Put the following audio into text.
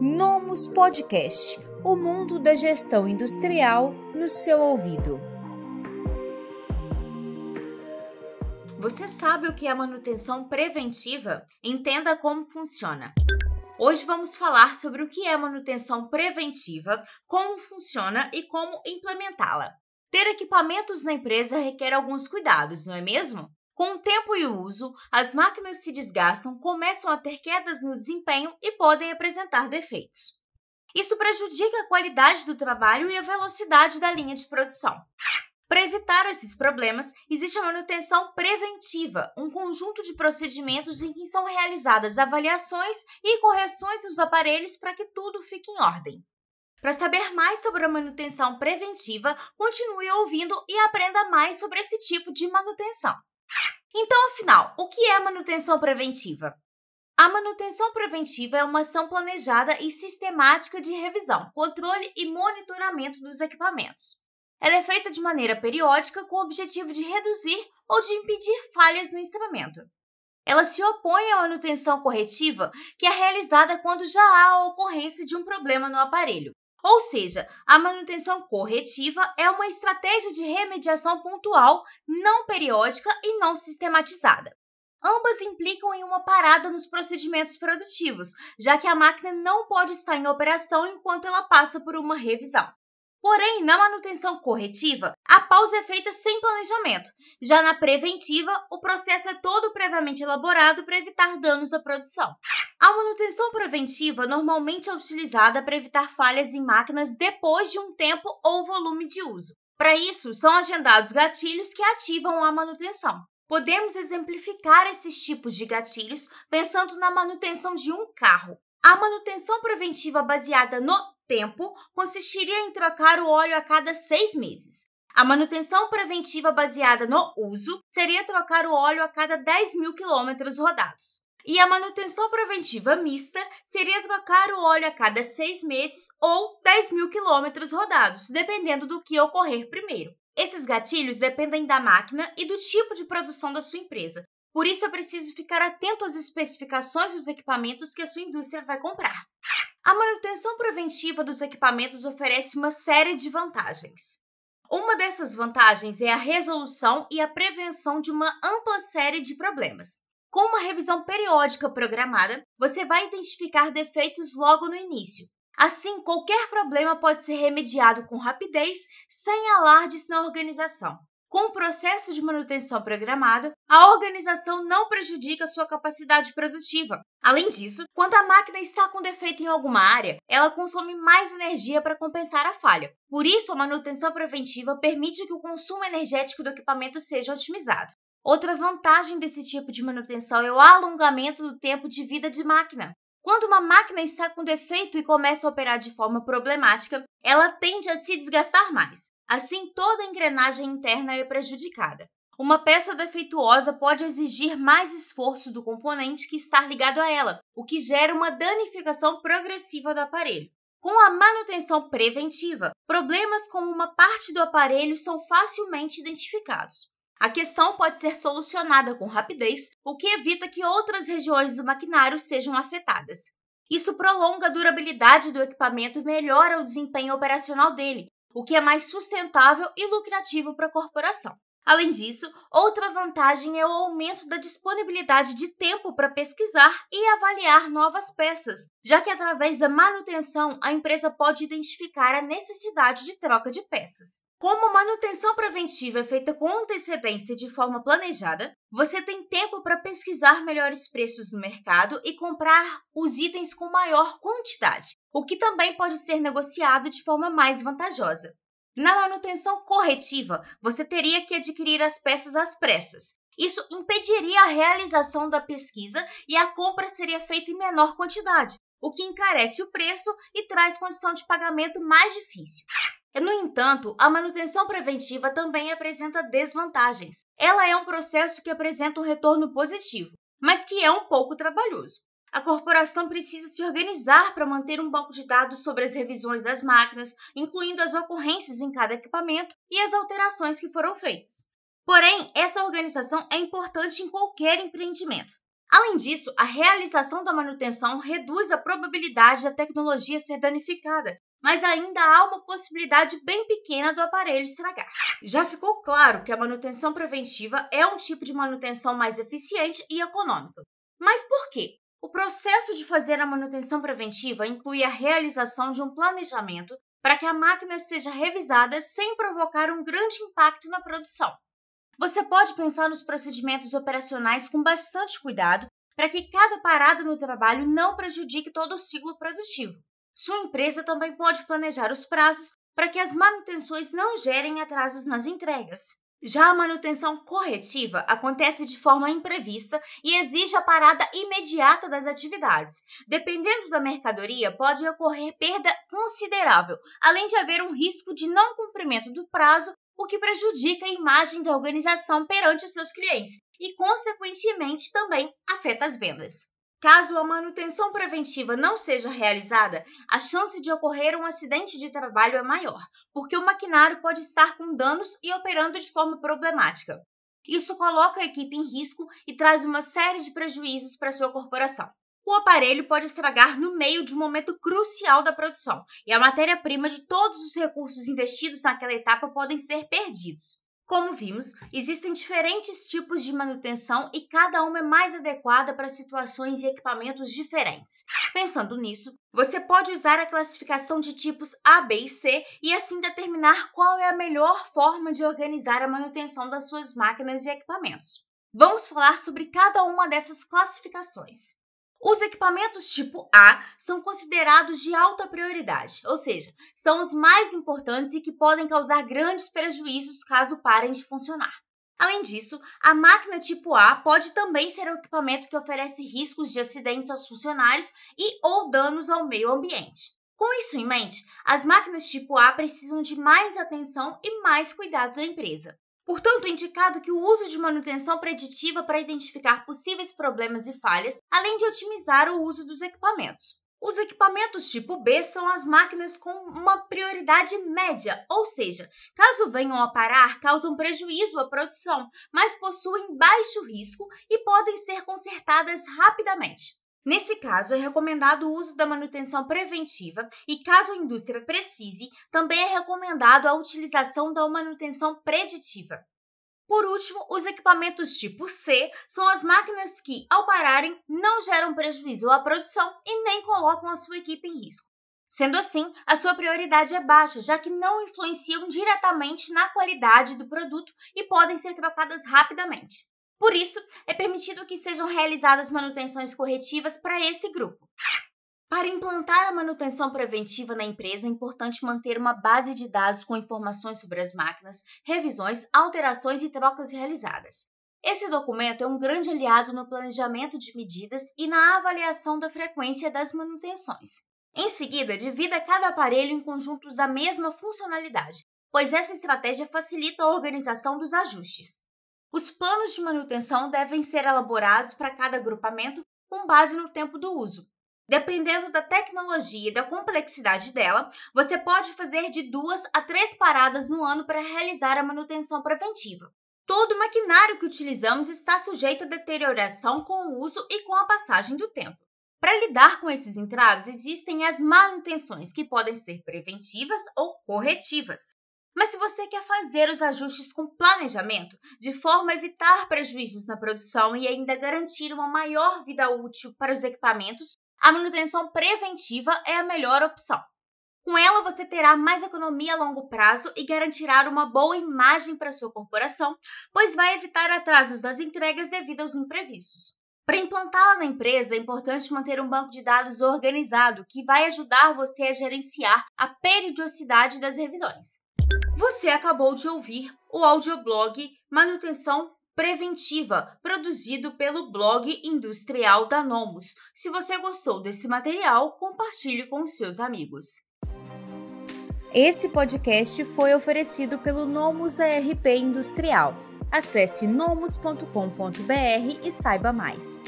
Nomus Podcast o mundo da gestão industrial no seu ouvido. Você sabe o que é manutenção preventiva? Entenda como funciona. Hoje vamos falar sobre o que é manutenção preventiva, como funciona e como implementá-la. Ter equipamentos na empresa requer alguns cuidados, não é mesmo? Com o tempo e o uso, as máquinas se desgastam, começam a ter quedas no desempenho e podem apresentar defeitos. Isso prejudica a qualidade do trabalho e a velocidade da linha de produção. Para evitar esses problemas, existe a manutenção preventiva, um conjunto de procedimentos em que são realizadas avaliações e correções dos aparelhos para que tudo fique em ordem. Para saber mais sobre a manutenção preventiva, continue ouvindo e aprenda mais sobre esse tipo de manutenção. Então, afinal, o que é manutenção preventiva? A manutenção preventiva é uma ação planejada e sistemática de revisão, controle e monitoramento dos equipamentos. Ela é feita de maneira periódica com o objetivo de reduzir ou de impedir falhas no instrumento. Ela se opõe à manutenção corretiva, que é realizada quando já há a ocorrência de um problema no aparelho, ou seja, a manutenção corretiva é uma estratégia de remediação pontual, não periódica e não sistematizada. Ambas implicam em uma parada nos procedimentos produtivos, já que a máquina não pode estar em operação enquanto ela passa por uma revisão. Porém, na manutenção corretiva, a pausa é feita sem planejamento. Já na preventiva, o processo é todo previamente elaborado para evitar danos à produção. A manutenção preventiva normalmente é utilizada para evitar falhas em máquinas depois de um tempo ou volume de uso. Para isso, são agendados gatilhos que ativam a manutenção. Podemos exemplificar esses tipos de gatilhos pensando na manutenção de um carro. A manutenção preventiva baseada no tempo consistiria em trocar o óleo a cada seis meses. A manutenção preventiva baseada no uso seria trocar o óleo a cada 10 mil quilômetros rodados. E a manutenção preventiva mista seria trocar o óleo a cada seis meses ou 10 mil quilômetros rodados, dependendo do que ocorrer primeiro. Esses gatilhos dependem da máquina e do tipo de produção da sua empresa. Por isso é preciso ficar atento às especificações dos equipamentos que a sua indústria vai comprar. A manutenção preventiva dos equipamentos oferece uma série de vantagens. Uma dessas vantagens é a resolução e a prevenção de uma ampla série de problemas. Com uma revisão periódica programada, você vai identificar defeitos logo no início. Assim, qualquer problema pode ser remediado com rapidez, sem alardes na organização. Com o processo de manutenção programada, a organização não prejudica sua capacidade produtiva. Além disso, quando a máquina está com defeito em alguma área, ela consome mais energia para compensar a falha. Por isso, a manutenção preventiva permite que o consumo energético do equipamento seja otimizado. Outra vantagem desse tipo de manutenção é o alongamento do tempo de vida de máquina. Quando uma máquina está com defeito e começa a operar de forma problemática, ela tende a se desgastar mais. Assim, toda a engrenagem interna é prejudicada. Uma peça defeituosa pode exigir mais esforço do componente que está ligado a ela, o que gera uma danificação progressiva do aparelho. Com a manutenção preventiva, problemas como uma parte do aparelho são facilmente identificados. A questão pode ser solucionada com rapidez, o que evita que outras regiões do maquinário sejam afetadas. Isso prolonga a durabilidade do equipamento e melhora o desempenho operacional dele, o que é mais sustentável e lucrativo para a corporação. Além disso, outra vantagem é o aumento da disponibilidade de tempo para pesquisar e avaliar novas peças, já que através da manutenção a empresa pode identificar a necessidade de troca de peças. Como a manutenção preventiva é feita com antecedência de forma planejada, você tem tempo para pesquisar melhores preços no mercado e comprar os itens com maior quantidade, o que também pode ser negociado de forma mais vantajosa. Na manutenção corretiva, você teria que adquirir as peças às pressas. Isso impediria a realização da pesquisa e a compra seria feita em menor quantidade, o que encarece o preço e traz condição de pagamento mais difícil. No entanto, a manutenção preventiva também apresenta desvantagens. Ela é um processo que apresenta um retorno positivo, mas que é um pouco trabalhoso. A corporação precisa se organizar para manter um banco de dados sobre as revisões das máquinas, incluindo as ocorrências em cada equipamento e as alterações que foram feitas. Porém, essa organização é importante em qualquer empreendimento. Além disso, a realização da manutenção reduz a probabilidade da tecnologia ser danificada, mas ainda há uma possibilidade bem pequena do aparelho estragar. Já ficou claro que a manutenção preventiva é um tipo de manutenção mais eficiente e econômica. Mas por quê? O processo de fazer a manutenção preventiva inclui a realização de um planejamento para que a máquina seja revisada sem provocar um grande impacto na produção. Você pode pensar nos procedimentos operacionais com bastante cuidado para que cada parada no trabalho não prejudique todo o ciclo produtivo. Sua empresa também pode planejar os prazos para que as manutenções não gerem atrasos nas entregas. Já a manutenção corretiva acontece de forma imprevista e exige a parada imediata das atividades. Dependendo da mercadoria, pode ocorrer perda considerável, além de haver um risco de não cumprimento do prazo o que prejudica a imagem da organização perante os seus clientes e, consequentemente, também afeta as vendas. Caso a manutenção preventiva não seja realizada, a chance de ocorrer um acidente de trabalho é maior, porque o maquinário pode estar com danos e operando de forma problemática. Isso coloca a equipe em risco e traz uma série de prejuízos para sua corporação o aparelho pode estragar no meio de um momento crucial da produção e a matéria-prima de todos os recursos investidos naquela etapa podem ser perdidos. Como vimos, existem diferentes tipos de manutenção e cada uma é mais adequada para situações e equipamentos diferentes. Pensando nisso, você pode usar a classificação de tipos A, B e C e assim determinar qual é a melhor forma de organizar a manutenção das suas máquinas e equipamentos. Vamos falar sobre cada uma dessas classificações. Os equipamentos tipo A são considerados de alta prioridade, ou seja, são os mais importantes e que podem causar grandes prejuízos caso parem de funcionar. Além disso, a máquina tipo A pode também ser um equipamento que oferece riscos de acidentes aos funcionários e ou danos ao meio ambiente. Com isso em mente, as máquinas tipo A precisam de mais atenção e mais cuidado da empresa. Portanto, é indicado que o uso de manutenção preditiva para identificar possíveis problemas e falhas, além de otimizar o uso dos equipamentos. Os equipamentos tipo B são as máquinas com uma prioridade média, ou seja, caso venham a parar, causam prejuízo à produção, mas possuem baixo risco e podem ser consertadas rapidamente. Nesse caso, é recomendado o uso da manutenção preventiva e, caso a indústria precise, também é recomendado a utilização da manutenção preditiva. Por último, os equipamentos tipo C são as máquinas que, ao pararem, não geram prejuízo à produção e nem colocam a sua equipe em risco. Sendo assim, a sua prioridade é baixa, já que não influenciam diretamente na qualidade do produto e podem ser trocadas rapidamente. Por isso, é permitido que sejam realizadas manutenções corretivas para esse grupo. Para implantar a manutenção preventiva na empresa, é importante manter uma base de dados com informações sobre as máquinas, revisões, alterações e trocas realizadas. Esse documento é um grande aliado no planejamento de medidas e na avaliação da frequência das manutenções. Em seguida, divida cada aparelho em conjuntos da mesma funcionalidade, pois essa estratégia facilita a organização dos ajustes. Os planos de manutenção devem ser elaborados para cada agrupamento com base no tempo do uso. Dependendo da tecnologia e da complexidade dela, você pode fazer de duas a três paradas no ano para realizar a manutenção preventiva. Todo maquinário que utilizamos está sujeito a deterioração com o uso e com a passagem do tempo. Para lidar com esses entraves, existem as manutenções, que podem ser preventivas ou corretivas. Mas se você quer fazer os ajustes com planejamento, de forma a evitar prejuízos na produção e ainda garantir uma maior vida útil para os equipamentos, a manutenção preventiva é a melhor opção. Com ela, você terá mais economia a longo prazo e garantirá uma boa imagem para sua corporação, pois vai evitar atrasos das entregas devido aos imprevistos. Para implantá-la na empresa, é importante manter um banco de dados organizado que vai ajudar você a gerenciar a periodicidade das revisões. Você acabou de ouvir o audioblog Manutenção Preventiva, produzido pelo blog industrial da Nomus. Se você gostou desse material, compartilhe com seus amigos. Esse podcast foi oferecido pelo Nomus ARP Industrial. Acesse nomus.com.br e saiba mais.